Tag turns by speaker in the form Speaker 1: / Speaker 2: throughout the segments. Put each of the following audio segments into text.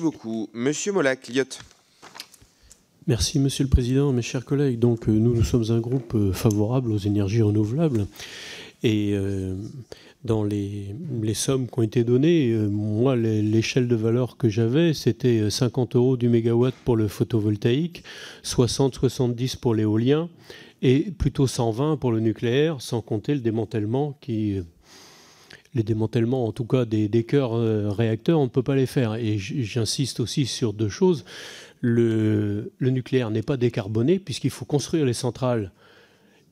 Speaker 1: Beaucoup. Monsieur Molac, Lyotte.
Speaker 2: Merci Monsieur le Président, mes chers collègues. Donc nous, nous sommes un groupe favorable aux énergies renouvelables. Et dans les, sommes qui ont été données, moi, l'échelle de valeur que j'avais, c'était 50 euros du mégawatt pour le photovoltaïque, 60-70 pour l'éolien et plutôt 120 pour le nucléaire, sans compter le démantèlement qui les démantèlements, en tout cas des, des cœurs euh, réacteurs, on ne peut pas les faire. Et j'insiste aussi sur deux choses. Le, nucléaire n'est pas décarboné puisqu'il faut construire les centrales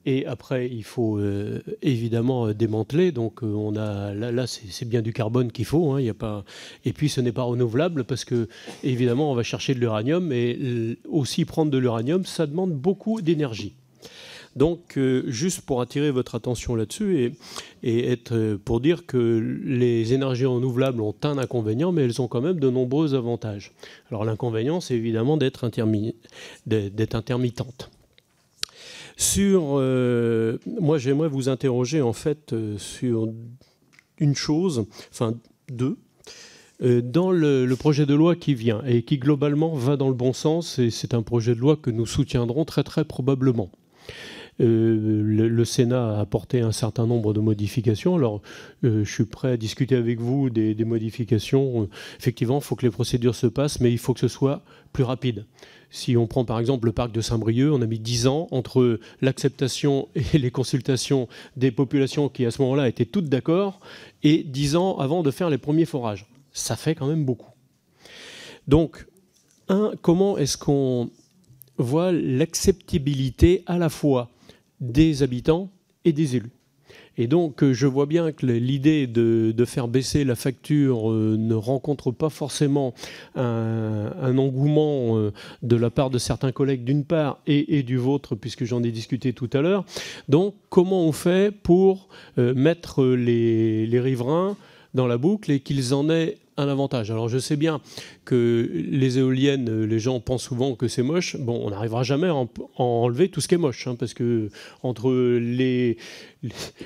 Speaker 2: et après il faut euh, évidemment euh, démanteler. Donc on a là, c'est bien du carbone qu'il faut. Hein, y a pas et puis ce n'est pas renouvelable parce que évidemment on va chercher de l'uranium et aussi prendre de l'uranium ça demande beaucoup d'énergie. Donc, euh, juste pour attirer votre attention là-dessus et, être, euh, pour dire que les énergies renouvelables ont un inconvénient, mais elles ont quand même de nombreux avantages. Alors, l'inconvénient, c'est évidemment d'être intermittente. Sur, euh, moi, j'aimerais vous interroger en fait sur une chose, enfin deux, dans le, projet de loi qui vient et qui globalement va dans le bon sens, et c'est un projet de loi que nous soutiendrons très très probablement. Euh, le, Sénat a apporté un certain nombre de modifications. Alors, euh, je suis prêt à discuter avec vous des, modifications. Effectivement, il faut que les procédures se passent, mais il faut que ce soit plus rapide. Si on prend par exemple le parc de Saint-Brieuc, on a mis 10 ans entre l'acceptation et les consultations des populations qui à ce moment-là étaient toutes d'accord, et 10 ans avant de faire les premiers forages. Ça fait quand même beaucoup. Donc, un, comment est-ce qu'on voit l'acceptabilité à la fois des habitants et des élus. Et donc, euh, je vois bien que l'idée de, faire baisser la facture euh, ne rencontre pas forcément un, engouement euh, de la part de certains collègues d'une part et, du vôtre, puisque j'en ai discuté tout à l'heure. Donc, comment on fait pour mettre les, les riverains dans la boucle et qu'ils en aient un avantage. Alors je sais bien que les éoliennes, les gens pensent souvent que c'est moche. Bon, on n'arrivera jamais à, enlever tout ce qui est moche, hein, parce que entre les,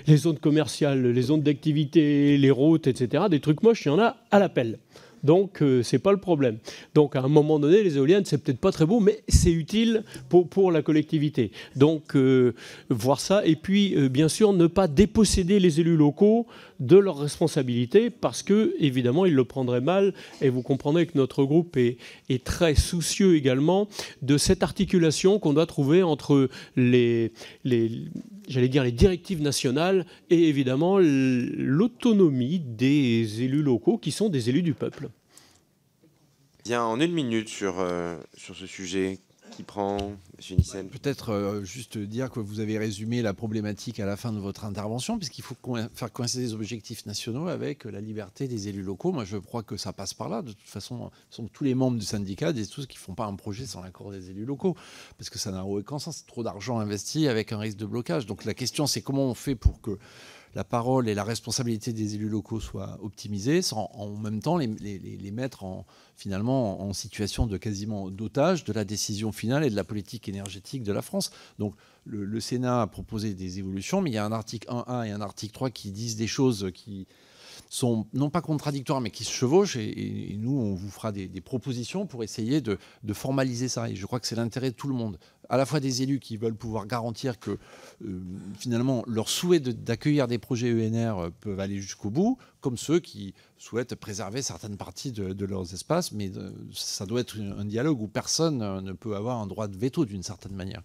Speaker 2: zones commerciales, les zones d'activité, les routes, etc., des trucs moches, il y en a à l'appel. Donc, euh, ce n'est pas le problème. Donc, à un moment donné, les éoliennes, c'est peut-être pas très beau, mais c'est utile pour, la collectivité. Donc, euh, voir ça. Et puis, euh, bien sûr, ne pas déposséder les élus locaux de leurs responsabilités, parce que, évidemment, ils le prendraient mal. Et vous comprendrez que notre groupe est, très soucieux également de cette articulation qu'on doit trouver entre les j'allais dire les directives nationales et évidemment l'autonomie des élus locaux qui sont des élus du peuple.
Speaker 1: Bien, en une minute sur, euh, sur ce sujet, qui prend. Nissen
Speaker 3: Peut-être euh, juste dire que vous avez résumé la problématique à la fin de votre intervention, puisqu'il faut faire coïncider les objectifs nationaux avec la liberté des élus locaux. Moi, je crois que ça passe par là. De toute façon, sont tous les membres du syndicat disent tous qu'ils ne font pas un projet sans l'accord des élus locaux, parce que ça n'a aucun sens. C'est trop d'argent investi avec un risque de blocage. Donc la question, c'est comment on fait pour que la parole et la responsabilité des élus locaux soient optimisées, sans en même temps les, mettre en, finalement en situation de quasiment d'otage de la décision finale et de la politique énergétique de la France. Donc le, le Sénat a proposé des évolutions, mais il y a un article 1.1 et un article 3 qui disent des choses qui sont non pas contradictoires, mais qui se chevauchent. Et, nous, on vous fera des, propositions pour essayer de, formaliser ça. Et je crois que c'est l'intérêt de tout le monde, à la fois des élus qui veulent pouvoir garantir que euh, finalement leur souhait d'accueillir des projets ENR euh, peuvent aller jusqu'au bout, comme ceux qui souhaitent préserver certaines parties de, leurs espaces. Mais euh, ça doit être un dialogue où personne ne peut avoir un droit de veto d'une certaine manière.